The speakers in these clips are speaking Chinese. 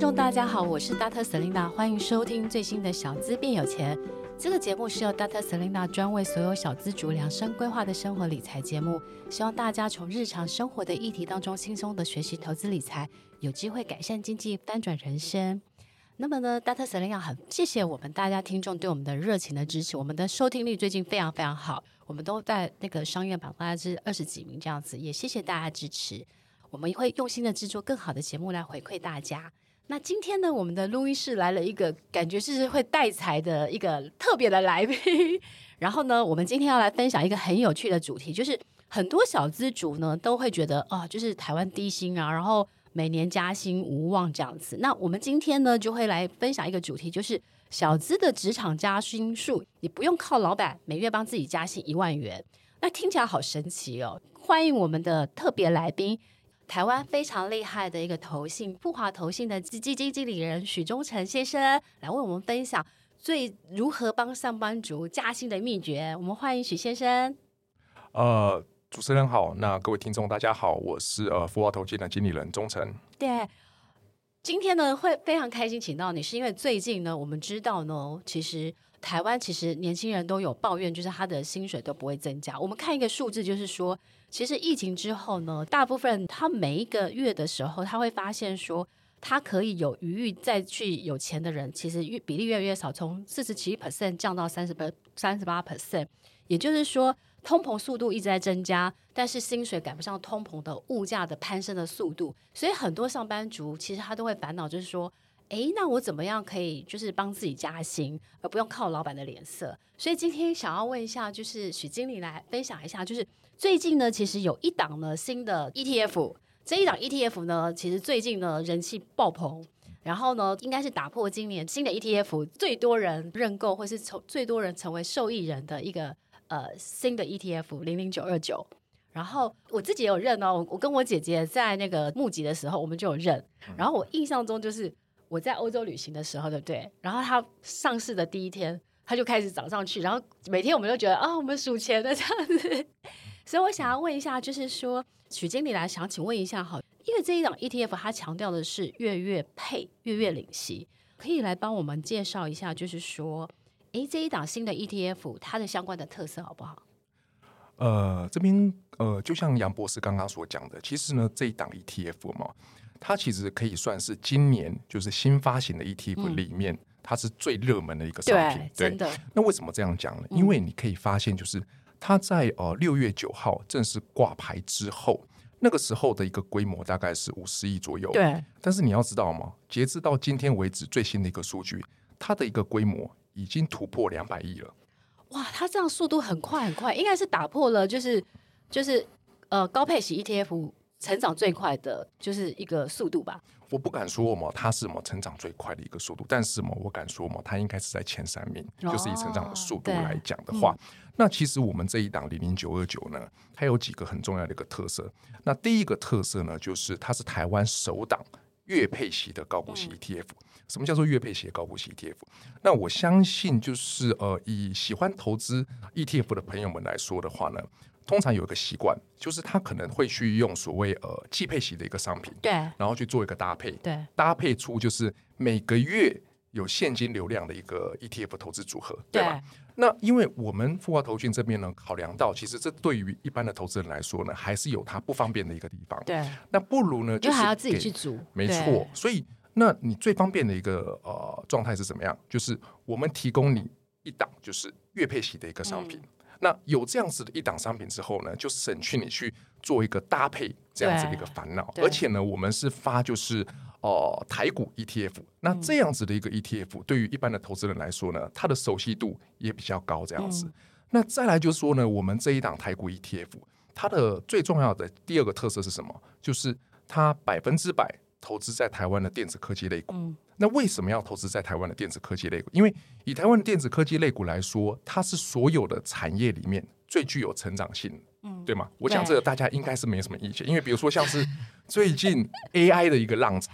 听众，大家好，我是 Dr. Selina，欢迎收听最新的小资变有钱。这个节目是由 Dr. Selina 专为所有小资族量身规划的生活理财节目，希望大家从日常生活的议题当中轻松的学习投资理财，有机会改善经济，翻转人生。那么呢，Dr. Selina 很谢谢我们大家听众对我们的热情的支持，我们的收听率最近非常非常好，我们都在那个商业榜大概是二十几名这样子，也谢谢大家支持，我们会用心的制作更好的节目来回馈大家。那今天呢，我们的录音室来了一个感觉是会带财的一个特别的来宾。然后呢，我们今天要来分享一个很有趣的主题，就是很多小资族呢都会觉得哦，就是台湾低薪啊，然后每年加薪无望这样子。那我们今天呢就会来分享一个主题，就是小资的职场加薪术，你不用靠老板每月帮自己加薪一万元。那听起来好神奇哦！欢迎我们的特别来宾。台湾非常厉害的一个投信富华投信的基金经理人许忠诚先生来为我们分享最如何帮上班族加薪的秘诀。我们欢迎许先生。呃，主持人好，那各位听众大家好，我是呃富华投信的经理人忠诚。对，今天呢会非常开心请到你，是因为最近呢我们知道呢，其实台湾其实年轻人都有抱怨，就是他的薪水都不会增加。我们看一个数字，就是说。其实疫情之后呢，大部分他每一个月的时候，他会发现说，他可以有余裕再去有钱的人，其实越比例越来越少，从四十七 percent 降到三十八三十八 percent。也就是说，通膨速度一直在增加，但是薪水赶不上通膨的物价的攀升的速度，所以很多上班族其实他都会烦恼，就是说，诶，那我怎么样可以就是帮自己加薪，而不用靠老板的脸色？所以今天想要问一下，就是许经理来分享一下，就是。最近呢，其实有一档呢新的 ETF，这一档 ETF 呢，其实最近呢人气爆棚，然后呢，应该是打破今年新的 ETF 最多人认购或是从最多人成为受益人的一个呃新的 ETF 零零九二九。然后我自己也有认哦，我跟我姐姐在那个募集的时候，我们就有认。然后我印象中就是我在欧洲旅行的时候，对不对？然后它上市的第一天，它就开始涨上去，然后每天我们都觉得啊，我们数钱的这样子。所以我想要问一下，就是说许经理来想请问一下哈，因为这一档 ETF 它强调的是月月配、月月领息，可以来帮我们介绍一下，就是说，诶，这一档新的 ETF 它的相关的特色好不好？呃，这边呃，就像杨博士刚刚所讲的，其实呢，这一档 ETF 嘛，它其实可以算是今年就是新发行的 ETF 里面，嗯、它是最热门的一个商品。对，真的。那为什么这样讲呢？因为你可以发现，就是。它在呃六月九号正式挂牌之后，那个时候的一个规模大概是五十亿左右。对。但是你要知道吗？截至到今天为止最新的一个数据，它的一个规模已经突破两百亿了。哇，它这样速度很快很快，应该是打破了就是就是呃高配息 ETF 成长最快的就是一个速度吧。我不敢说嘛，它是什么成长最快的一个速度，但是嘛，我敢说嘛，它应该是在前三名，哦、就是以成长的速度来讲的话。那其实我们这一档零零九二九呢，它有几个很重要的一个特色。那第一个特色呢，就是它是台湾首档月配息的高股息 ETF。什么叫做月配息的高股息 ETF？那我相信就是呃，以喜欢投资 ETF 的朋友们来说的话呢，通常有一个习惯，就是他可能会去用所谓呃季配型的一个商品，对，然后去做一个搭配，对，搭配出就是每个月。有现金流量的一个 ETF 投资组合，对吧？那因为我们富华投信这边呢，考量到其实这对于一般的投资人来说呢，还是有它不方便的一个地方。对，那不如呢，就是还要自己去组。没错，所以那你最方便的一个呃状态是怎么样？就是我们提供你一档就是月配息的一个商品。嗯、那有这样子的一档商品之后呢，就省去你去做一个搭配这样子的一个烦恼。而且呢，我们是发就是。哦、呃，台股 ETF，那这样子的一个 ETF，对于一般的投资人来说呢，它的熟悉度也比较高。这样子，嗯、那再来就是说呢，我们这一档台股 ETF，它的最重要的第二个特色是什么？就是它百分之百投资在台湾的电子科技类股。嗯、那为什么要投资在台湾的电子科技类股？因为以台湾的电子科技类股来说，它是所有的产业里面最具有成长性，嗯，对吗？我想这个大家应该是没什么意见，因为比如说像是最近 AI 的一个浪潮，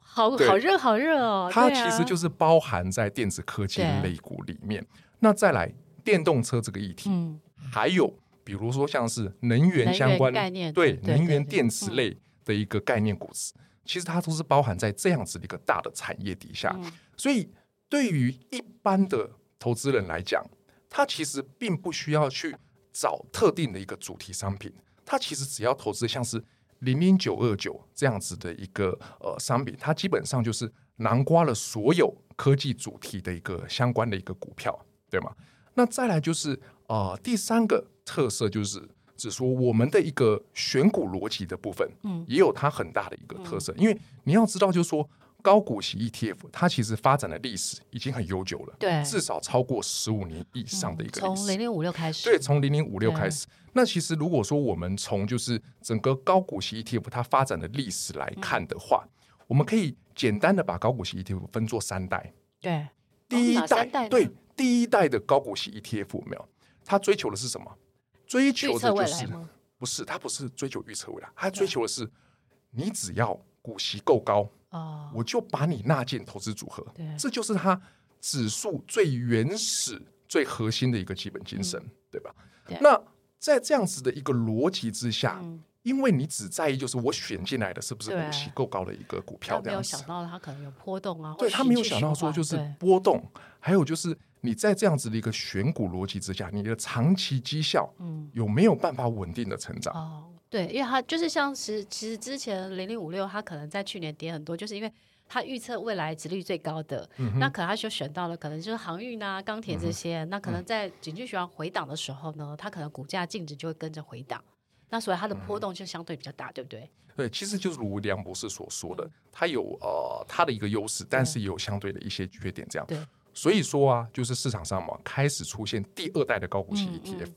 好好热好热哦，它其实就是包含在电子科技类股里面。那再来电动车这个议题，嗯，还有比如说像是能源相关概念，对能源电池类的一个概念股，其实它都是包含在这样子的一个大的产业底下。所以对于一般的投资人来讲，他其实并不需要去找特定的一个主题商品，他其实只要投资像是零零九二九这样子的一个呃商品，它基本上就是囊括了所有科技主题的一个相关的一个股票。对吗？那再来就是呃，第三个特色就是指说我们的一个选股逻辑的部分，嗯，也有它很大的一个特色。嗯、因为你要知道，就是说高股息 ETF 它其实发展的历史已经很悠久了，对，至少超过十五年以上的一个。从零零五六开始，对，从零零五六开始。那其实如果说我们从就是整个高股息 ETF 它发展的历史来看的话，嗯、我们可以简单的把高股息 ETF 分作三代。对，第一代，对。第一代的高股息 ETF 有没有，它追求的是什么？追求的就是不是，他不是追求预测未来，他追求的是你只要股息够高，我就把你纳进投资组合。这就是他指数最原始、最核心的一个基本精神，对吧？那在这样子的一个逻辑之下。因为你只在意就是我选进来的是不是股息够高的一个股票，这样子。没有想到它可能有波动啊。对，他没有想到说就是波动，还有就是你在这样子的一个选股逻辑之下，你的长期绩效嗯有没有办法稳定的成长？哦，对，因为它就是像是其实之前零零五六它可能在去年跌很多，就是因为它预测未来值率最高的，那可能它就选到了可能就是航运啊、钢铁这些，那可能在景气循环回档的时候呢，它可能股价净值就会跟着回档。那所以它的波动就相对比较大，嗯、对不对？对，其实就是如梁博士所说的，它有呃它的一个优势，但是也有相对的一些缺点，这样。对。所以说啊，就是市场上嘛，开始出现第二代的高股息 ETF。嗯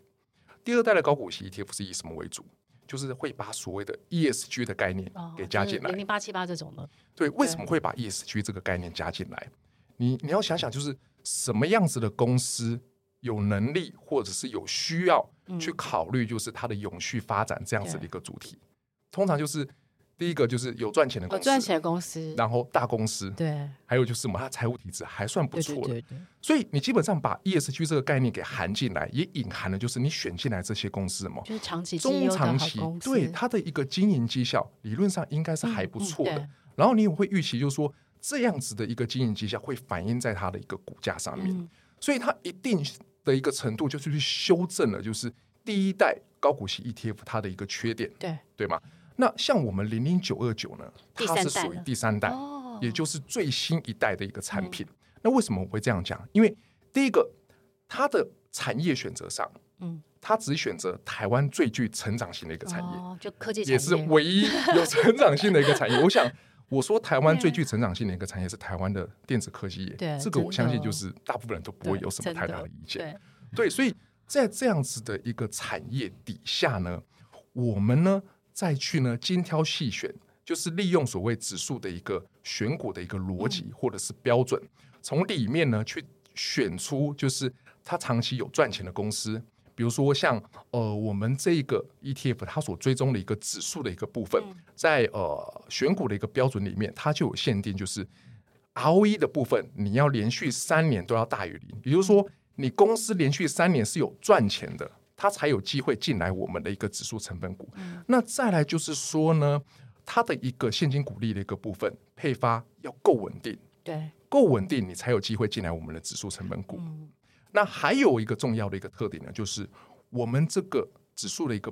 嗯、第二代的高股息 ETF 是以什么为主？就是会把所谓的 ESG 的概念给加进来。零零八七八这种的。对，为什么会把 ESG 这个概念加进来？你你要想想，就是什么样子的公司有能力，或者是有需要。去考虑就是它的永续发展这样子的一个主题，通常就是第一个就是有赚钱的公司，赚钱的公司，然后大公司，对，还有就是什么，它财务体制还算不错的，对所以你基本上把 ESG 这个概念给含进来，也隐含了就是你选进来这些公司嘛，就是长期、中长期，对它的一个经营绩效理论上应该是还不错的，然后你也会预期就是说这样子的一个经营绩效会反映在它的一个股价上面，所以它一定。的一个程度，就是去修正了，就是第一代高股息 ETF 它的一个缺点，对对吗？那像我们零零九二九呢，它是属于第三代，哦、也就是最新一代的一个产品。嗯、那为什么我会这样讲？因为第一个，它的产业选择上，嗯，它只选择台湾最具成长性的一个产业，哦、就科技，也是唯一有成长性的一个产业。我想。我说台湾最具成长性的一个产业是台湾的电子科技业，对这个我相信就是大部分人都不会有什么太大的意见。对，对，所以在这样子的一个产业底下呢，我们呢再去呢精挑细选，就是利用所谓指数的一个选股的一个逻辑或者是标准，从里面呢去选出就是它长期有赚钱的公司。比如说像呃我们这个 ETF 它所追踪的一个指数的一个部分，在呃选股的一个标准里面，它就有限定，就是 ROE 的部分你要连续三年都要大于零，也就是说你公司连续三年是有赚钱的，它才有机会进来我们的一个指数成分股。那再来就是说呢，它的一个现金股利的一个部分配发要够稳定，对，够稳定你才有机会进来我们的指数成分股。那还有一个重要的一个特点呢，就是我们这个指数的一个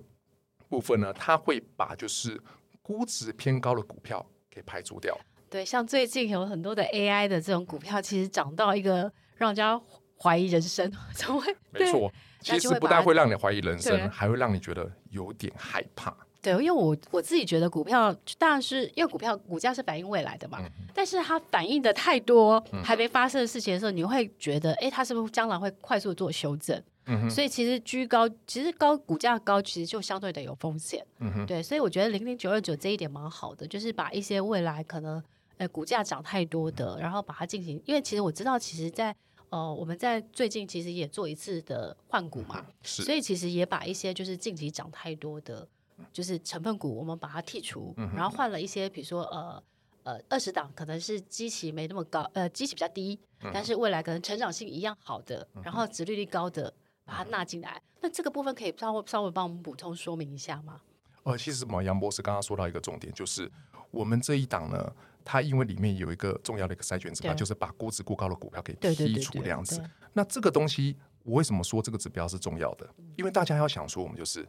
部分呢，它会把就是估值偏高的股票给排除掉。对，像最近有很多的 AI 的这种股票，其实涨到一个让人家怀疑人生，怎么会？没错，其实不但会让你怀疑人生，还会让你觉得有点害怕。对，因为我我自己觉得股票当然是因为股票股价是反映未来的嘛，嗯、但是它反映的太多还没发生的事情的时候，嗯、你会觉得，哎，它是不是将来会快速做修正？嗯、所以其实居高，其实高股价高，其实就相对的有风险。嗯、对，所以我觉得零零九二九这一点蛮好的，就是把一些未来可能呃股价涨太多的，然后把它进行，因为其实我知道，其实在呃我们在最近其实也做一次的换股嘛，是，所以其实也把一些就是近期涨太多的，就是成分股，我们把它剔除，嗯、然后换了一些，比如说呃。呃，二十档可能是基期没那么高，呃，基期比较低，但是未来可能成长性一样好的，嗯、然后殖利率高的，把它纳进来。那这个部分可以稍微稍微帮我们补充说明一下吗？呃，其实嘛，杨博士刚刚说到一个重点，就是我们这一档呢，它因为里面有一个重要的一个筛选指标，就是把估值过高的股票给剔除这样子。那这个东西，我为什么说这个指标是重要的？因为大家要想说，我们就是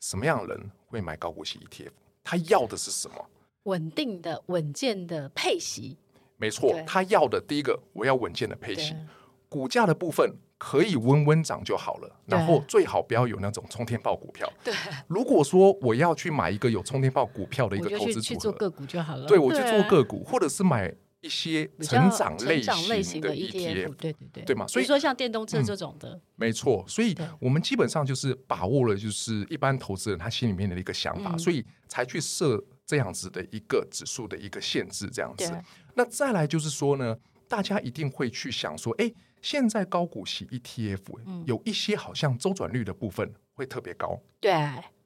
什么样的人会买高股息 ETF？他要的是什么？稳定的、稳健的配息，没错，他要的第一个，我要稳健的配息，股价的部分可以温温涨就好了，然后最好不要有那种冲天炮股票。对，如果说我要去买一个有冲天炮股票的一个投资组合，去做个股就好了。对，我去做个股，或者是买一些成长类型的的 ETF 对对对，对嘛？所以说像电动车这种的，嗯、没错。所以我们基本上就是把握了，就是一般投资人他心里面的一个想法，嗯、所以才去设。这样子的一个指数的一个限制，这样子。那再来就是说呢，大家一定会去想说，哎，现在高股息 ETF、嗯、有一些好像周转率的部分会特别高。对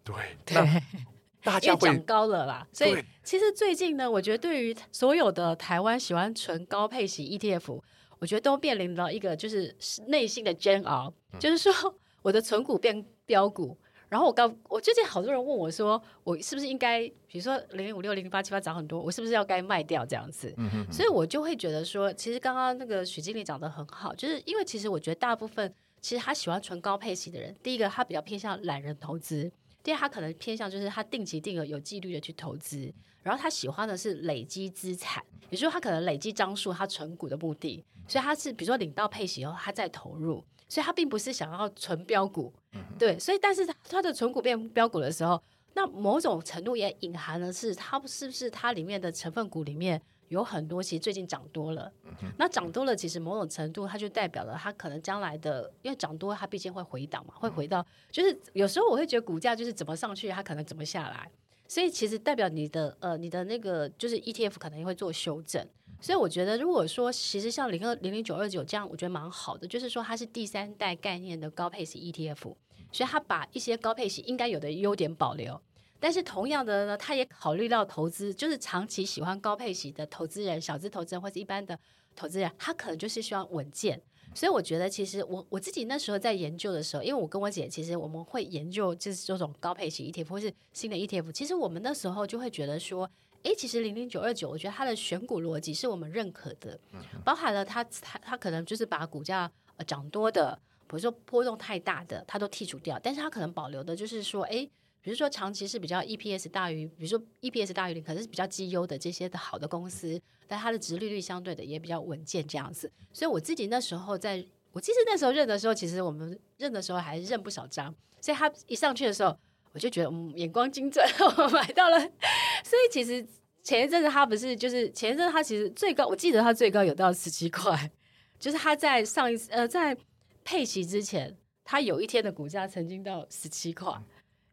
对，对 大家会涨高了啦。所以其实最近呢，我觉得对于所有的台湾喜欢纯高配息 ETF，我觉得都面临到一个就是内心的煎熬，嗯、就是说我的存股变标股。然后我刚，我最近好多人问我说，我是不是应该，比如说零零五六零零八七八涨很多，我是不是要该卖掉这样子？嗯哼哼。所以我就会觉得说，其实刚刚那个许经理讲得很好，就是因为其实我觉得大部分其实他喜欢纯高配息的人，第一个他比较偏向懒人投资，第二他可能偏向就是他定期定额有纪律的去投资，然后他喜欢的是累积资产，也就是说他可能累积张数，他存股的目的，所以他是比如说领到配息以后，他再投入。所以他并不是想要纯标股，对，所以但是他的纯股变标股的时候，那某种程度也隐含的是，它是不是它里面的成分股里面有很多其实最近涨多了，那涨多了其实某种程度它就代表了它可能将来的，因为涨多它毕竟会回档嘛，会回到，就是有时候我会觉得股价就是怎么上去它可能怎么下来，所以其实代表你的呃你的那个就是 ETF 可能也会做修正。所以我觉得，如果说其实像零二零零九二九这样，我觉得蛮好的，就是说它是第三代概念的高配型 ETF，所以它把一些高配型应该有的优点保留，但是同样的呢，它也考虑到投资，就是长期喜欢高配型的投资人、小资投资人或者一般的投资人，他可能就是希望稳健。所以我觉得，其实我我自己那时候在研究的时候，因为我跟我姐其实我们会研究就是这种高配型 ETF 或是新的 ETF，其实我们那时候就会觉得说。诶，其实零零九二九，我觉得它的选股逻辑是我们认可的，包含了它它它可能就是把股价呃涨多的，比如说波动太大的，它都剔除掉，但是它可能保留的就是说，诶，比如说长期是比较 EPS 大于，比如说 EPS 大于零，可能是比较绩优的这些的好的公司，但它的值利率相对的也比较稳健这样子。所以我自己那时候在，我其实那时候认的时候，其实我们认的时候还认不少张，所以它一上去的时候。我就觉得嗯，眼光精准，我买到了。所以其实前一阵子他不是，就是前一阵子他其实最高，我记得他最高有到十七块，就是他在上一次呃在配息之前，他有一天的股价曾经到十七块，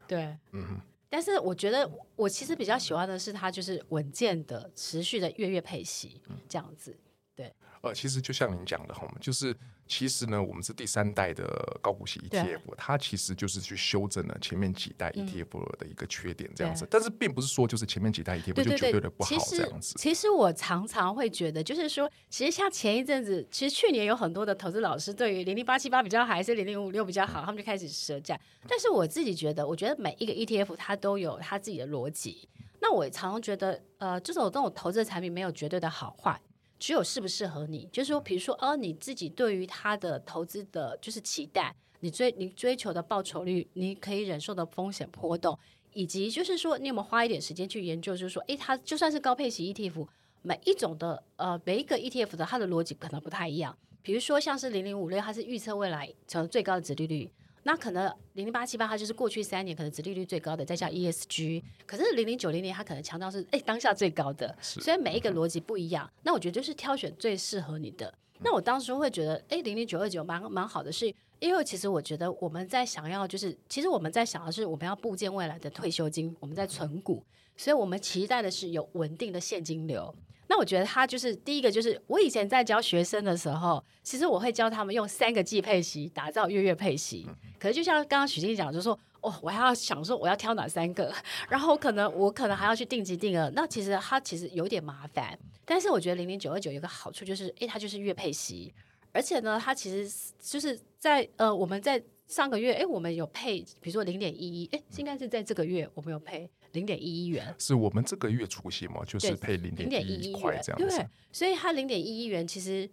对，嗯。但是我觉得我其实比较喜欢的是他就是稳健的、持续的月月配息这样子，对。呃，其实就像您讲的哈，就是。其实呢，我们是第三代的高股息 ETF，它其实就是去修正了前面几代 ETF 的一个缺点，这样子。但是并不是说就是前面几代 ETF 就绝对的不好这样子。其实我常常会觉得，就是说，其实像前一阵子，其实去年有很多的投资老师对于零零八七八比较好，还是零零五六比较好，他们就开始舌战。但是我自己觉得，我觉得每一个 ETF 它都有它自己的逻辑。那我常常觉得，呃，这种这种投资的产品没有绝对的好坏。只有适不适合你，就是说，比如说，哦，你自己对于他的投资的，就是期待，你追你追求的报酬率，你可以忍受的风险波动，以及就是说，你有没有花一点时间去研究，就是说，诶，它就算是高配型 ETF，每一种的呃每一个 ETF 的它的逻辑可能不太一样，比如说像是零零五六，它是预测未来成最高的殖利率。那可能零零八七八它就是过去三年可能殖利率最高的，再加 ESG。可是零零九零零它可能强调是哎当下最高的，所以每一个逻辑不一样。那我觉得就是挑选最适合你的。那我当时会觉得哎零零九二九蛮蛮好的是，因为其实我觉得我们在想要，就是其实我们在想的是我们要构建未来的退休金，我们在存股，所以我们期待的是有稳定的现金流。那我觉得他就是第一个，就是我以前在教学生的时候，其实我会教他们用三个季配息打造月月配息。可是就像刚刚许经理讲，就是说哦，我还要想说我要挑哪三个，然后可能我可能还要去定级定额。那其实它其实有点麻烦。但是我觉得零零九二九有个好处就是，诶，它就是月配息，而且呢，它其实就是在呃我们在上个月，诶，我们有配，比如说零点一一，诶，应该是在这个月我们有配。零点一一元，是我们这个月除息嘛，就是配零点一一块这样子。对，所以它零点一一元，其实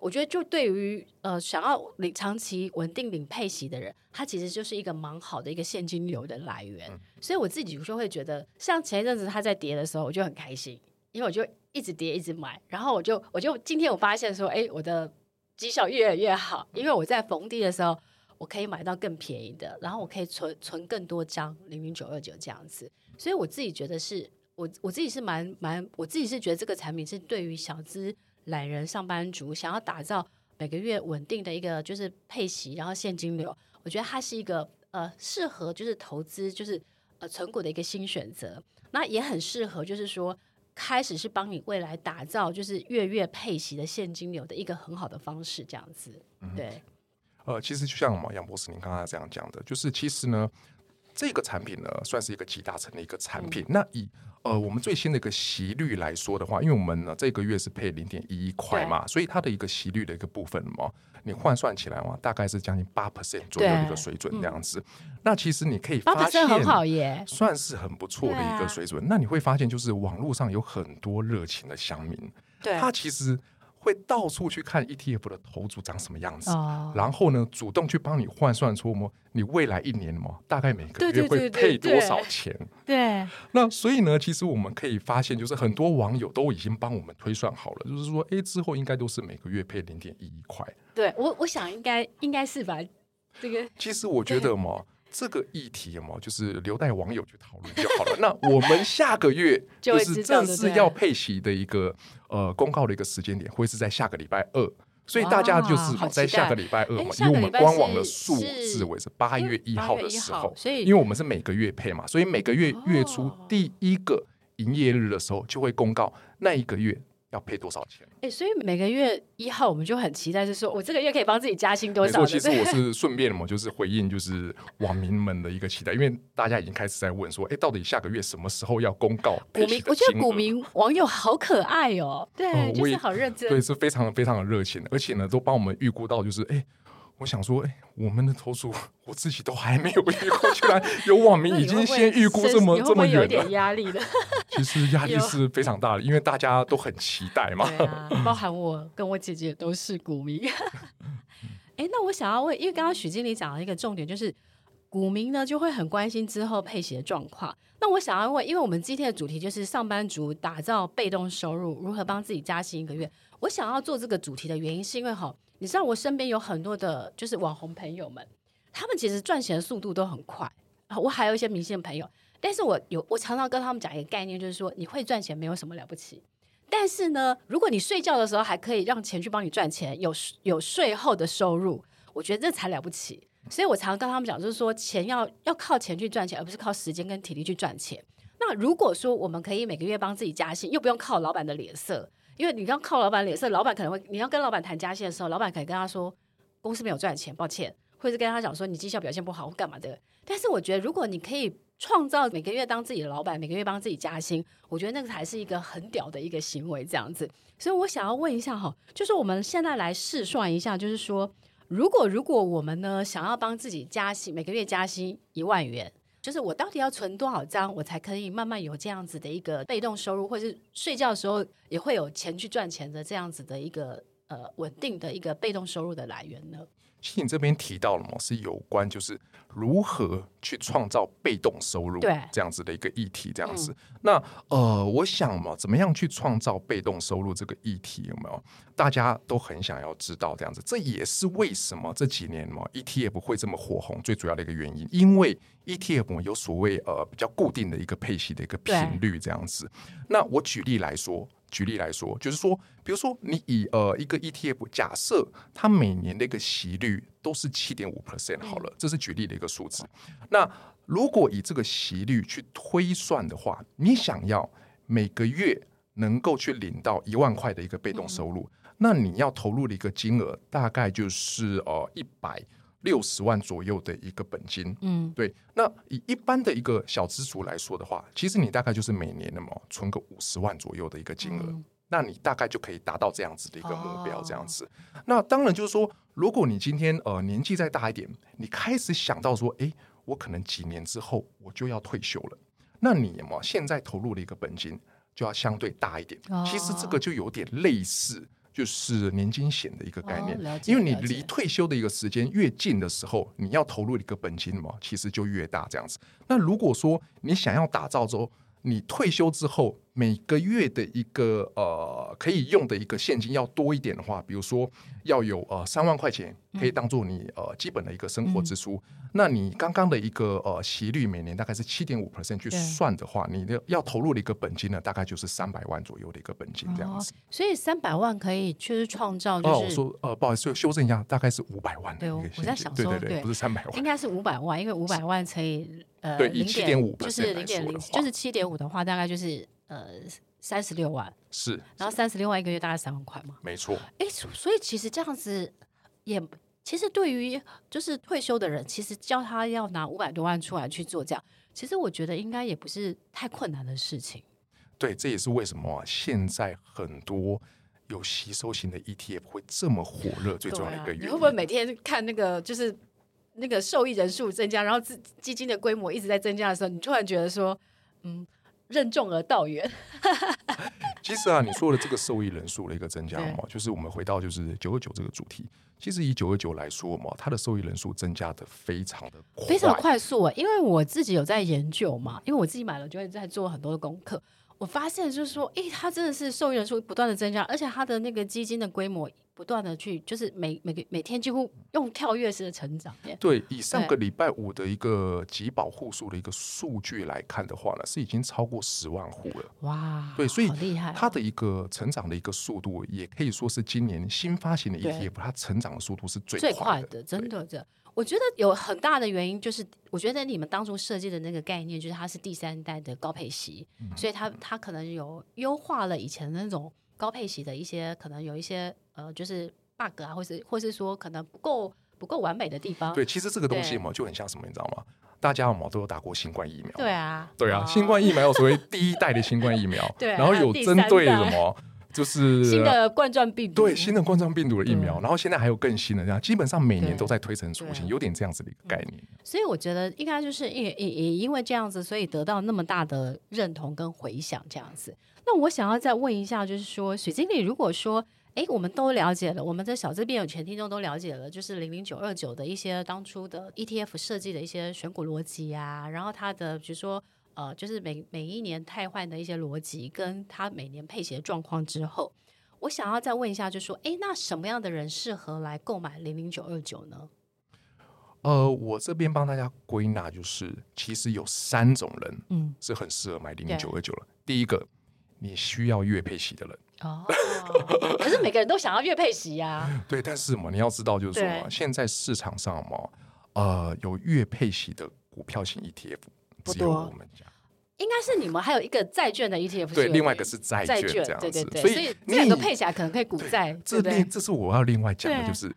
我觉得就对于呃想要领长期稳定领配息的人，它其实就是一个蛮好的一个现金流的来源。嗯、所以我自己就会觉得，像前一阵子它在跌的时候，我就很开心，因为我就一直跌一直买，然后我就我就今天我发现说，哎，我的绩效越来越好，因为我在逢低的时候，我可以买到更便宜的，然后我可以存存更多张零零九二九这样子。所以我自己觉得是，我我自己是蛮蛮，我自己是觉得这个产品是对于小资懒人上班族想要打造每个月稳定的一个就是配息，然后现金流，我觉得它是一个呃适合就是投资就是呃存股的一个新选择。那也很适合就是说开始是帮你未来打造就是月月配息的现金流的一个很好的方式，这样子。对，呃，其实就像我们杨博士您刚才这样讲的，就是其实呢。这个产品呢，算是一个集大成的一个产品。嗯、那以呃我们最新的一个息率来说的话，因为我们呢这个月是配零点一一块嘛，所以它的一个息率的一个部分嘛，你换算起来嘛，大概是将近八 percent 左右的一个水准这样子。嗯、那其实你可以发现，很好耶，算是很不错的一个水准。啊、那你会发现，就是网络上有很多热情的乡民，对，他其实。会到处去看 ETF 的投组长什么样子，哦、然后呢，主动去帮你换算出么你未来一年嘛，大概每个月会配多少钱？对，对，对，对，对，那所以呢，其实我们可以发现，就是很多网友都已经帮我们推算好了，就是说，哎，之后应该都是每个月配零点一一块。对我，我想应该应该是吧，这个。其实我觉得嘛。这个议题嘛，就是留待网友去讨论就好了。那我们下个月 就是正式要配息的一个呃公告的一个时间点，会是在下个礼拜二。所以大家就是在下个礼拜二嘛，因为我们官网的数字为是八月一号的时候，所以因为我们是每个月配嘛，所以每个月月初第一个营业日的时候就会公告那一个月。要配多少钱？哎、欸，所以每个月一号我们就很期待，就是说我这个月可以帮自己加薪多少？没错，其实我 是顺便嘛，就是回应就是网民们的一个期待，因为大家已经开始在问说，哎、欸，到底下个月什么时候要公告？股民，我觉得股民网友好可爱哦，对，呃、就是好认真，对，是非常非常的热情的，而且呢，都帮我们预估到，就是哎。欸我想说，哎、欸，我们的投诉我自己都还没有预估，居然有网民已经先预估这么这么远了，有点压力的。其实压力是非常大的，因为大家都很期待嘛。啊、包含我跟我姐姐都是股民。哎、欸，那我想要问，因为刚刚许经理讲了一个重点，就是股民呢就会很关心之后配息的状况。那我想要问，因为我们今天的主题就是上班族打造被动收入，如何帮自己加薪一个月。我想要做这个主题的原因，是因为哈。你知道我身边有很多的，就是网红朋友们，他们其实赚钱的速度都很快啊。我还有一些明星朋友，但是我有我常常跟他们讲一个概念，就是说你会赚钱没有什么了不起，但是呢，如果你睡觉的时候还可以让钱去帮你赚钱，有有税后的收入，我觉得这才了不起。所以我常常跟他们讲，就是说钱要要靠钱去赚钱，而不是靠时间跟体力去赚钱。那如果说我们可以每个月帮自己加薪，又不用靠老板的脸色。因为你要靠老板脸色，老板可能会，你要跟老板谈加薪的时候，老板可以跟他说公司没有赚钱，抱歉，或者跟他讲说你绩效表现不好或干嘛的。但是我觉得，如果你可以创造每个月当自己的老板，每个月帮自己加薪，我觉得那个才是一个很屌的一个行为，这样子。所以我想要问一下哈，就是我们现在来试算一下，就是说，如果如果我们呢想要帮自己加薪，每个月加薪一万元。就是我到底要存多少张，我才可以慢慢有这样子的一个被动收入，或是睡觉的时候也会有钱去赚钱的这样子的一个呃稳定的一个被动收入的来源呢？其实你这边提到了嘛，是有关就是如何去创造被动收入，对这样子的一个议题，这样子。嗯、那呃，我想嘛，怎么样去创造被动收入这个议题有没有？大家都很想要知道这样子。这也是为什么这几年嘛，ETF 会这么火红最主要的一个原因，因为 ETF 有所谓呃比较固定的一个配息的一个频率这样子。那我举例来说。举例来说，就是说，比如说你以呃一个 ETF，假设它每年的一个息率都是七点五 percent 好了，这是举例的一个数字。那如果以这个息率去推算的话，你想要每个月能够去领到一万块的一个被动收入，那你要投入的一个金额大概就是呃一百六十万左右的一个本金。嗯，对。那以一般的一个小资族来说的话，其实你大概就是每年那么存个五十万左右的一个金额，嗯、那你大概就可以达到这样子的一个目标。这样子，哦、那当然就是说，如果你今天呃年纪再大一点，你开始想到说，哎，我可能几年之后我就要退休了，那你嘛现在投入的一个本金就要相对大一点。哦、其实这个就有点类似。就是年金险的一个概念，哦、因为你离退休的一个时间越近的时候，你要投入一个本金嘛，其实就越大这样子。那如果说你想要打造之后，你退休之后每个月的一个呃可以用的一个现金要多一点的话，比如说要有呃三万块钱可以当做你呃基本的一个生活支出。嗯、那你刚刚的一个呃息率每年大概是七点五 percent 去算的话，你的要投入的一个本金呢，大概就是三百万左右的一个本金这样子。哦、所以三百万可以确实创造就是、哦、我说呃不好意思修正一下，大概是五百万。对，我在想说，对对对，不是三百万，应该是五百万，因为五百万乘以。呃，对，以七点五就是零点零，就是七点五的话，大概就是呃三十六万。是，然后三十六万一个月大概三万块嘛。没错。哎，所以其实这样子也，其实对于就是退休的人，其实叫他要拿五百多万出来去做这样，其实我觉得应该也不是太困难的事情。对，这也是为什么啊，现在很多有吸收型的 ETF 会这么火热，最重要的一个原因。你会不会每天看那个就是？那个受益人数增加，然后资基金的规模一直在增加的时候，你突然觉得说，嗯，任重而道远。其实啊，你说的这个受益人数的一个增加嘛，就是我们回到就是九二九这个主题。其实以九二九来说嘛，它的受益人数增加的非常的非常快速啊。因为我自己有在研究嘛，因为我自己买了就会在做很多的功课。我发现就是说，诶，它真的是受益人数不断的增加，而且它的那个基金的规模不断的去，就是每每个每天几乎用跳跃式的成长。对，以上个礼拜五的一个集保户数的一个数据来看的话呢，是已经超过十万户了。哇，对，所以它的一个成长的一个速度，也可以说是今年新发行的 ETF，它成长的速度是最快的，最快的，真的这。我觉得有很大的原因，就是我觉得你们当初设计的那个概念，就是它是第三代的高配息，嗯、所以它它可能有优化了以前的那种高配息的一些可能有一些呃，就是 bug 啊，或是或是说可能不够不够完美的地方。对，其实这个东西嘛，就很像什么，你知道吗？大家嘛都有打过新冠疫苗。对啊，对啊，哦、新冠疫苗有所谓第一代的新冠疫苗，对，然后有针对什么？就是新的冠状病毒，对新的冠状病毒的疫苗，嗯、然后现在还有更新的，这样基本上每年都在推陈出新，有点这样子的一个概念。所以我觉得应该就是也也也因为这样子，所以得到那么大的认同跟回响这样子。那我想要再问一下，就是说许经理，如果说哎，我们都了解了，我们的小资变有全听众都了解了，就是零零九二九的一些当初的 ETF 设计的一些选股逻辑啊，然后它的比如说。呃，就是每每一年汰换的一些逻辑，跟他每年配息的状况之后，我想要再问一下，就是说，哎，那什么样的人适合来购买零零九二九呢？呃，我这边帮大家归纳，就是其实有三种人，嗯，是很适合买零零九二九了。第一个，你需要月配息的人。哦，可是每个人都想要月配息呀、啊。对，但是嘛，你要知道，就是说现在市场上嘛，呃，有月配息的股票型 ETF。不多，我们家。应该是你们还有一个债券的 ETF，对，另外一个是债券这样子，对对对，所以这两个配起来可能可以股债。这另这是我要另外讲的，就是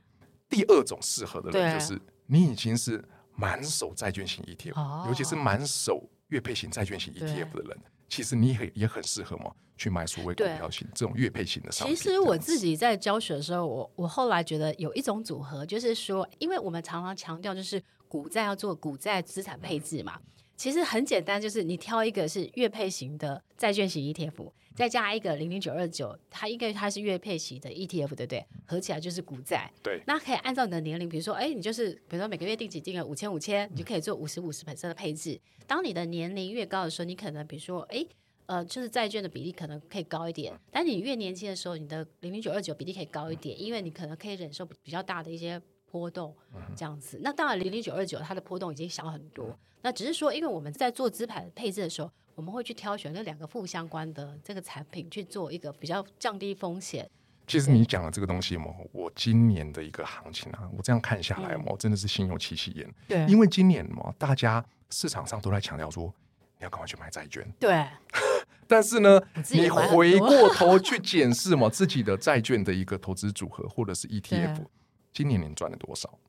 第二种适合的人，就是你已经是满手债券型 ETF，尤其是满手月配型债券型 ETF 的人，其实你也也很适合嘛，去买所谓股票型这种月配型的商品。其实我自己在教学的时候，我我后来觉得有一种组合，就是说，因为我们常常强调就是股债要做股债资产配置嘛。其实很简单，就是你挑一个是月配型的债券型 ETF，再加一个零零九二九，它应该它是月配型的 ETF，对不对？合起来就是股债。对。那可以按照你的年龄，比如说，哎，你就是比如说每个月定期定额五千五千，你就可以做五十五十本身的配置。当你的年龄越高的时候，你可能比如说，哎，呃，就是债券的比例可能可以高一点。但你越年轻的时候，你的零零九二九比例可以高一点，因为你可能可以忍受比较大的一些。波动这样子，那当然零零九二九它的波动已经小很多。那只是说，因为我们在做资产配置的时候，我们会去挑选那两个负相关的这个产品去做一个比较降低风险。其实你讲的这个东西嘛，我今年的一个行情啊，我这样看下来嘛，真的是心有戚戚焉。对，因为今年嘛，大家市场上都在强调说，你要赶快去买债券。对。但是呢，你 回过头去检视嘛，自己的债券的一个投资组合或者是 ETF，今年你赚了多少？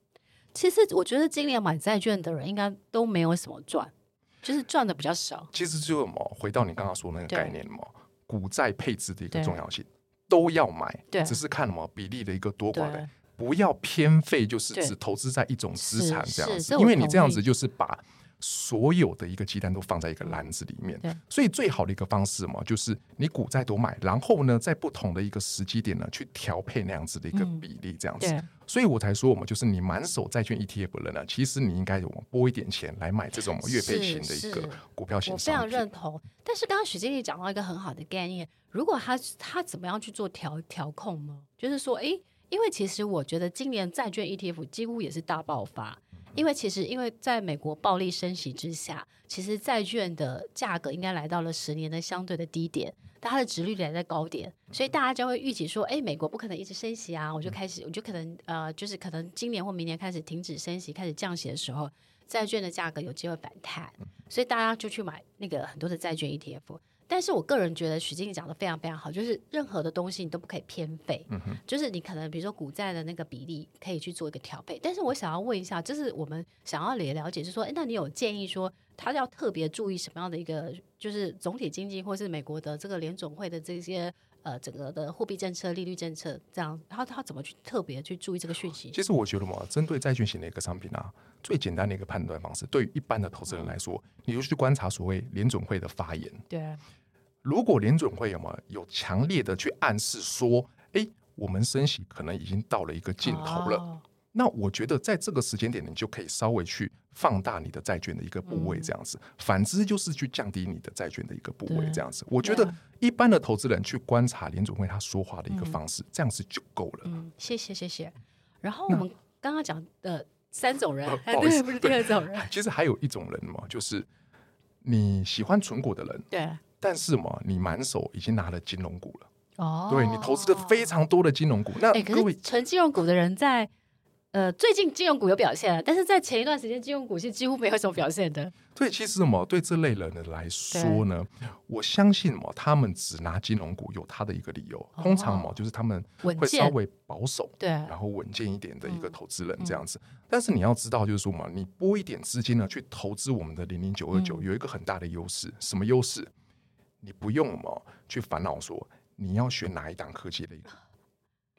其实我觉得今年买债券的人应该都没有什么赚，就是赚的比较少。其实就嘛，回到你刚刚说的那个概念嘛，股债配置的一个重要性。都要买，对，只是看什么比例的一个多寡的，不要偏废，就是只投资在一种资产这样子，因为你这样子就是把所有的一个鸡蛋都放在一个篮子里面。所以最好的一个方式嘛，就是你股债都买，然后呢，在不同的一个时机点呢，去调配那样子的一个比例这样子。所以我才说，我们就是你满手债券 ETF 了呢，其实你应该有拨一点钱来买这种月配型的一个股票型。我非常认同。但是刚刚许经理讲到一个很好的概念。如果他他怎么样去做调调控呢？就是说，诶，因为其实我觉得今年债券 ETF 几乎也是大爆发，因为其实因为在美国暴力升息之下，其实债券的价格应该来到了十年的相对的低点，但它的殖利率还在高点，所以大家就会预期说，诶，美国不可能一直升息啊，我就开始，我就可能呃，就是可能今年或明年开始停止升息，开始降息的时候，债券的价格有机会反弹，所以大家就去买那个很多的债券 ETF。但是我个人觉得许经理讲的非常非常好，就是任何的东西你都不可以偏废，嗯、哼就是你可能比如说股债的那个比例可以去做一个调配。但是我想要问一下，就是我们想要了了解，是说，哎，那你有建议说他要特别注意什么样的一个，就是总体经济或是美国的这个联总会的这些呃整个的货币政策、利率政策这样，他他怎么去特别去注意这个讯息？其实我觉得嘛，针对债券型的一个商品啊，最简单的一个判断方式，对于一般的投资人来说，嗯、你就去观察所谓联总会的发言，对。如果联准会有没有强烈的去暗示说，哎，我们升息可能已经到了一个尽头了，哦、那我觉得在这个时间点，你就可以稍微去放大你的债券的一个部位，这样子。嗯、反之就是去降低你的债券的一个部位，这样子。我觉得一般的投资人去观察联准会他说话的一个方式，嗯、这样子就够了。嗯，谢谢谢谢。然后我们刚刚讲的三种人，那 不，不是第二种人。其实还有一种人嘛，就是你喜欢存股的人。对。但是嘛，你满手已经拿了金融股了。哦，对，你投资了非常多的金融股。那各位纯金融股的人在呃最近金融股有表现了，但是在前一段时间金融股是几乎没有什么表现的。对，其实嘛，对这类人的来说呢，我相信嘛，他们只拿金融股有他的一个理由，哦、通常嘛就是他们会稍微保守，对，然后稳健一点的一个投资人这样子。嗯、但是你要知道，就是说嘛，你拨一点资金呢去投资我们的零零九二九，有一个很大的优势，什么优势？你不用嘛去烦恼说你要选哪一档科技类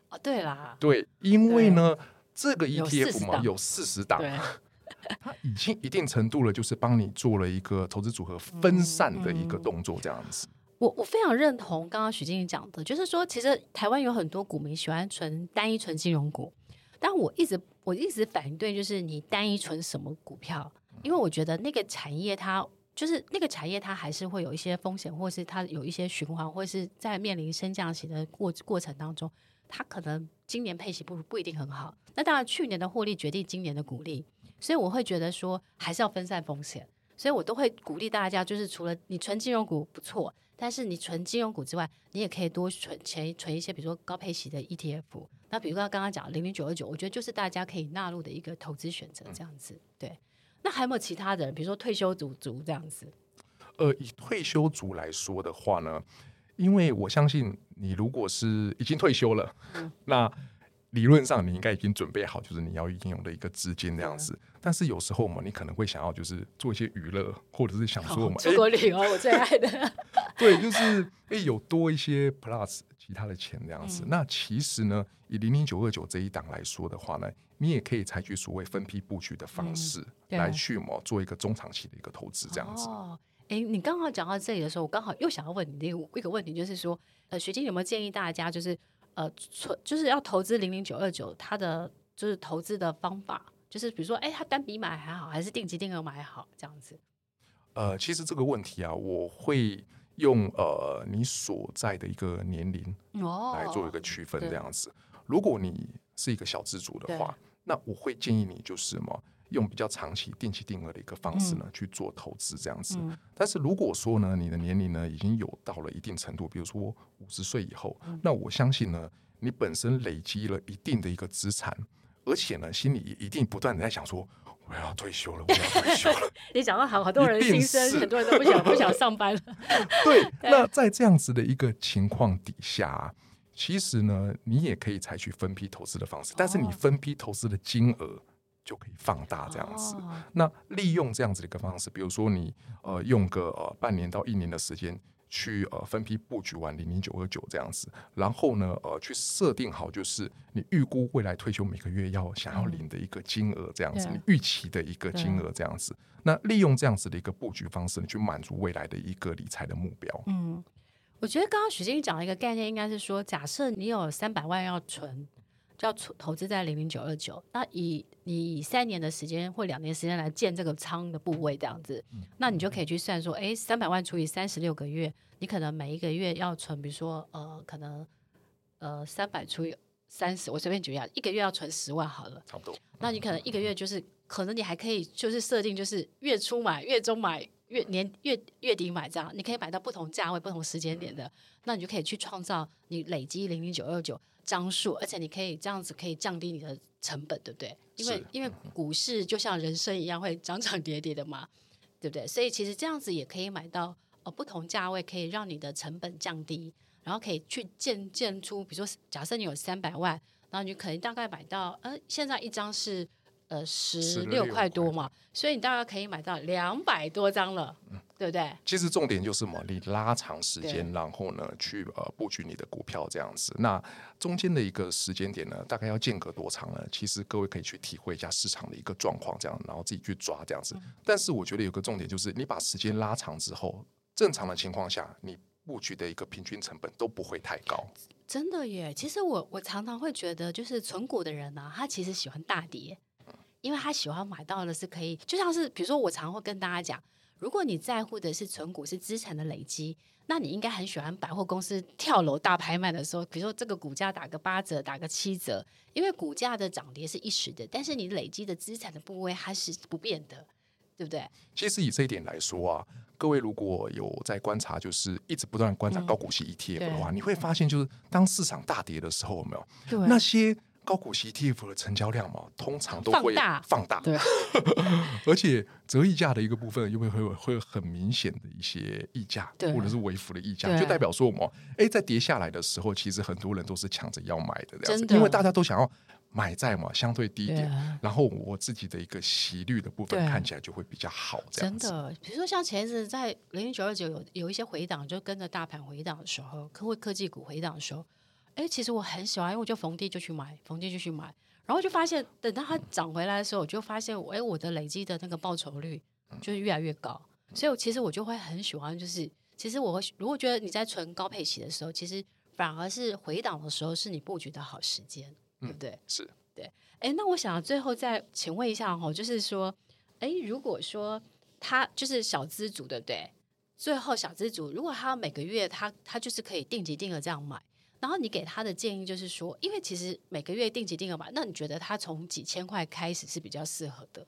哦，对啦，对，因为呢，对这个 ETF 嘛有四十档，对 它已经一定程度了，就是帮你做了一个投资组合分散的一个动作，这样子。嗯嗯、我我非常认同刚刚许经理讲的，就是说，其实台湾有很多股民喜欢存单一存金融股，但我一直我一直反对，就是你单一存什么股票，因为我觉得那个产业它。就是那个产业，它还是会有一些风险，或是它有一些循环，或是在面临升降息的过过程当中，它可能今年配息不不一定很好。那当然，去年的获利决定今年的股利，所以我会觉得说还是要分散风险。所以我都会鼓励大家，就是除了你存金融股不错，但是你存金融股之外，你也可以多存钱，存一些比如说高配息的 ETF。那比如说刚刚讲零零九二九，我觉得就是大家可以纳入的一个投资选择，这样子对。那还有没有其他的人，比如说退休族族这样子？呃，以退休族来说的话呢，因为我相信你如果是已经退休了，嗯、那理论上你应该已经准备好，就是你要运用的一个资金这样子。嗯、但是有时候嘛，你可能会想要就是做一些娱乐，或者是想说我们出国旅游，我最爱的。对，就是哎，有多一些 plus 其他的钱这样子。嗯、那其实呢，以零零九二九这一档来说的话呢。你也可以采取所谓分批布局的方式来去嘛，做一个中长期的一个投资这样子。哦，哎，你刚好讲到这里的时候，我刚好又想要问你一个一个问题，就是说，呃，许经理有没有建议大家，就是呃，就是要投资零零九二九，它的就是投资的方法，就是比如说，哎，它单笔买还好，还是定期定额买好这样子？呃，其实这个问题啊，我会用呃你所在的一个年龄来做一个区分这样子。哦，如果你是一个小资族的话。那我会建议你就是什么，用比较长期定期定额的一个方式呢、嗯、去做投资这样子。嗯、但是如果说呢，你的年龄呢已经有到了一定程度，比如说五十岁以后，嗯、那我相信呢，你本身累积了一定的一个资产，而且呢，心里也一定不断的在想说，我要退休了，我要退休了。你讲到好好多人心声，很多人都不想不想上班了。对，那在这样子的一个情况底下，其实呢，你也可以采取分批投资的方式，但是你分批投资的金额。就可以放大这样子。Oh. 那利用这样子的一个方式，比如说你呃用个呃半年到一年的时间去呃分批布局完零零九二九这样子，然后呢呃去设定好就是你预估未来退休每个月要想要领的一个金额这样子，嗯、你预期的一个金额这样子。那利用这样子的一个布局方式，你去满足未来的一个理财的目标。嗯，我觉得刚刚许经理讲了一个概念，应该是说，假设你有三百万要存。就要投资在零零九二九，那以你以三年的时间或两年时间来建这个仓的部位，这样子，那你就可以去算说，哎，三百万除以三十六个月，你可能每一个月要存，比如说，呃，可能，呃，三百除以三十，我随便举一下，一个月要存十万好了，差不多。那你可能一个月就是，可能你还可以就是设定就是月初买、月中买、月年月月底买这样，你可以买到不同价位、不同时间点的，那你就可以去创造你累积零零九二九。张数，而且你可以这样子可以降低你的成本，对不对？因为因为股市就像人生一样会涨涨跌跌的嘛，对不对？所以其实这样子也可以买到呃不同价位，可以让你的成本降低，然后可以去建建出，比如说假设你有三百万，然后你可能大概买到呃现在一张是呃十六块多嘛，所以你大概可以买到两百多张了。嗯对不对？其实重点就是什么？你拉长时间，然后呢，去呃布局你的股票这样子。那中间的一个时间点呢，大概要间隔多长呢？其实各位可以去体会一下市场的一个状况，这样，然后自己去抓这样子。嗯、但是我觉得有个重点就是，你把时间拉长之后，正常的情况下，你布局的一个平均成本都不会太高。真的耶！其实我我常常会觉得，就是存股的人呢、啊，他其实喜欢大跌，因为他喜欢买到的是可以，就像是比如说，我常会跟大家讲。如果你在乎的是存股是资产的累积，那你应该很喜欢百货公司跳楼大拍卖的时候，比如说这个股价打个八折、打个七折，因为股价的涨跌是一时的，但是你累积的资产的部位还是不变的，对不对？其实以这一点来说啊，各位如果有在观察，就是一直不断观察高股息 ETF 的话，嗯、你会发现，就是当市场大跌的时候，有没有对那些？高股息 ETF 的成交量嘛，通常都会放大，对，而且折溢价的一个部分，又会会会有很明显的一些溢价，对。或者是微幅的溢价，就代表说我们，哎，在跌下来的时候，其实很多人都是抢着要买的这样子，因为大家都想要买在嘛相对低点，啊、然后我自己的一个息率的部分看起来就会比较好，这样子。真的，比如说像前一阵在零零九二九有有一些回档，就跟着大盘回档的时候，科科技股回档的时候。哎，其实我很喜欢，因为我就逢低就去买，逢低就去买，然后就发现，等到它涨回来的时候，我就发现，哎，我的累积的那个报酬率就是越来越高，所以我其实我就会很喜欢，就是其实我会如果觉得你在存高配息的时候，其实反而是回档的时候是你布局的好时间，对不对？嗯、是对。哎，那我想最后再请问一下哦，就是说，哎，如果说他就是小资族，对不对？最后小资族如果他每个月他他就是可以定级定额这样买。然后你给他的建议就是说，因为其实每个月定期定额嘛，那你觉得他从几千块开始是比较适合的？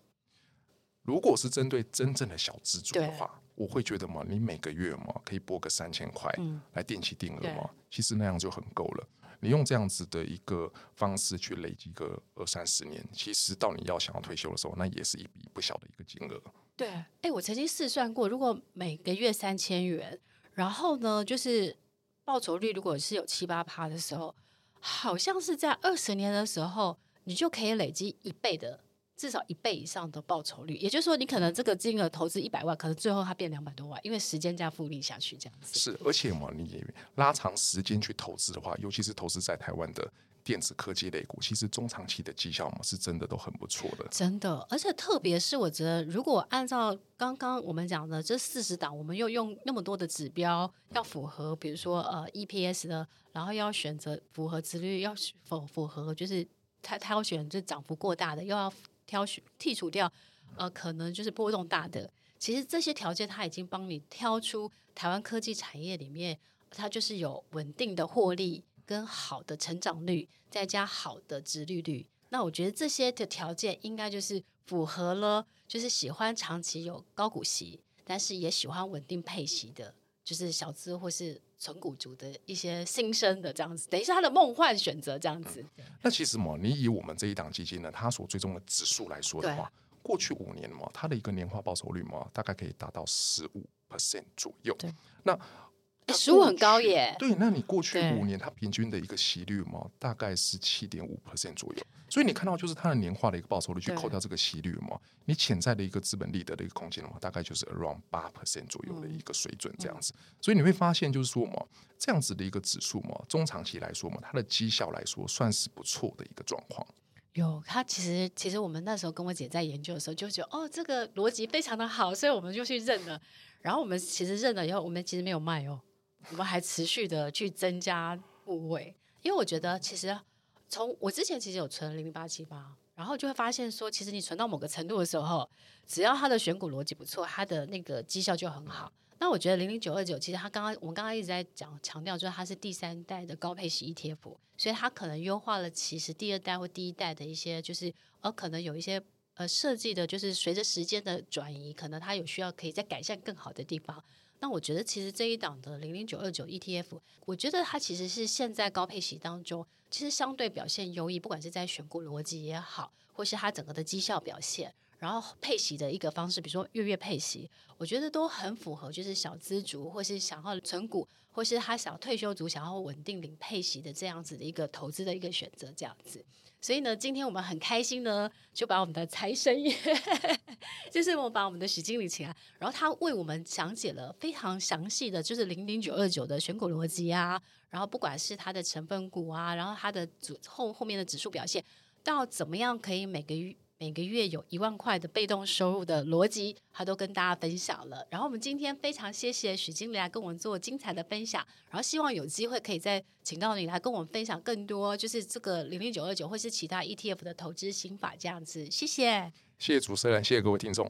如果是针对真正的小资族的话，我会觉得嘛，你每个月嘛可以拨个三千块来定期定额嘛，嗯、其实那样就很够了。你用这样子的一个方式去累积个二三十年，其实到你要想要退休的时候，那也是一笔不小的一个金额。对，哎，我曾经试算过，如果每个月三千元，然后呢，就是。报酬率如果是有七八趴的时候，好像是在二十年的时候，你就可以累积一倍的，至少一倍以上的报酬率。也就是说，你可能这个金额投资一百万，可能最后它变两百多万，因为时间加复利下去这样子。是，而且嘛，你拉长时间去投资的话，尤其是投资在台湾的。电子科技类股其实中长期的绩效嘛，是真的都很不错的，真的。而且特别是我觉得，如果按照刚刚我们讲的这四十档，我们又用那么多的指标要符合，比如说呃 EPS 的，然后要选择符合值率，要否符合就是他挑选就涨幅过大的，又要挑选剔除掉呃可能就是波动大的。其实这些条件他已经帮你挑出台湾科技产业里面，它就是有稳定的获利。跟好的成长率，再加好的殖利率，那我觉得这些的条件应该就是符合了，就是喜欢长期有高股息，但是也喜欢稳定配息的，就是小资或是纯股族的一些新生的这样子，等于是他的梦幻选择这样子。嗯、那其实嘛，你以我们这一档基金呢，它所追踪的指数来说的话，过去五年嘛，它的一个年化报酬率嘛，大概可以达到十五 percent 左右。对，那。十五很高耶，对，那你过去五年它平均的一个息率嘛，大概是七点五 percent 左右，所以你看到就是它的年化的一个报酬率去扣掉这个息率嘛，你潜在的一个资本利得的一个空间的话，大概就是 around 八 percent 左右的一个水准这样子，所以你会发现就是说嘛，这样子的一个指数嘛，中长期来说嘛，它的绩效来说算是不错的一个状况。有，它其实其实我们那时候跟我姐在研究的时候就觉得哦，这个逻辑非常的好，所以我们就去认了，然后我们其实认了以后，我们其实没有卖哦。我们还持续的去增加部位，因为我觉得其实从我之前其实有存零零八七八，然后就会发现说，其实你存到某个程度的时候，只要它的选股逻辑不错，它的那个绩效就很好。那我觉得零零九二九其实它刚刚我们刚刚一直在讲强调，就是它是第三代的高配息 ETF，所以它可能优化了其实第二代或第一代的一些，就是呃可能有一些呃设计的，就是随着时间的转移，可能它有需要可以再改善更好的地方。那我觉得，其实这一档的零零九二九 ETF，我觉得它其实是现在高配息当中，其实相对表现优异，不管是在选股逻辑也好，或是它整个的绩效表现，然后配息的一个方式，比如说月月配息，我觉得都很符合，就是小资族或是想要存股，或是他想要退休族想要稳定领配息的这样子的一个投资的一个选择，这样子。所以呢，今天我们很开心呢，就把我们的财神爷，就是我把我们的许经理请来，然后他为我们讲解了非常详细的就是零零九二九的选股逻辑啊，然后不管是它的成分股啊，然后它的主后后面的指数表现，到怎么样可以每个月。每个月有一万块的被动收入的逻辑，他都跟大家分享了。然后我们今天非常谢谢许经理来跟我们做精彩的分享，然后希望有机会可以再请到你来跟我们分享更多，就是这个零零九二九或是其他 ETF 的投资心法这样子。谢谢，谢谢主持人，谢谢各位听众。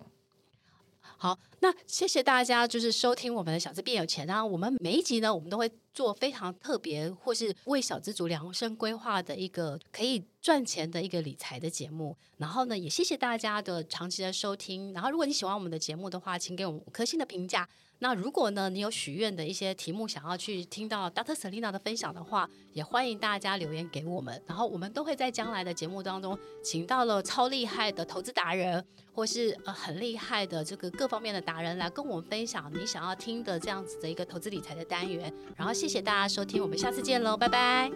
好，那谢谢大家，就是收听我们的小资变有钱。然后我们每一集呢，我们都会做非常特别或是为小资族量身规划的一个可以赚钱的一个理财的节目。然后呢，也谢谢大家的长期的收听。然后，如果你喜欢我们的节目的话，请给我们五颗星的评价。那如果呢，你有许愿的一些题目想要去听到 Dr. Selena 的分享的话，也欢迎大家留言给我们。然后我们都会在将来的节目当中，请到了超厉害的投资达人，或是呃很厉害的这个各方面的达人来跟我们分享你想要听的这样子的一个投资理财的单元。然后谢谢大家收听，我们下次见喽，拜拜。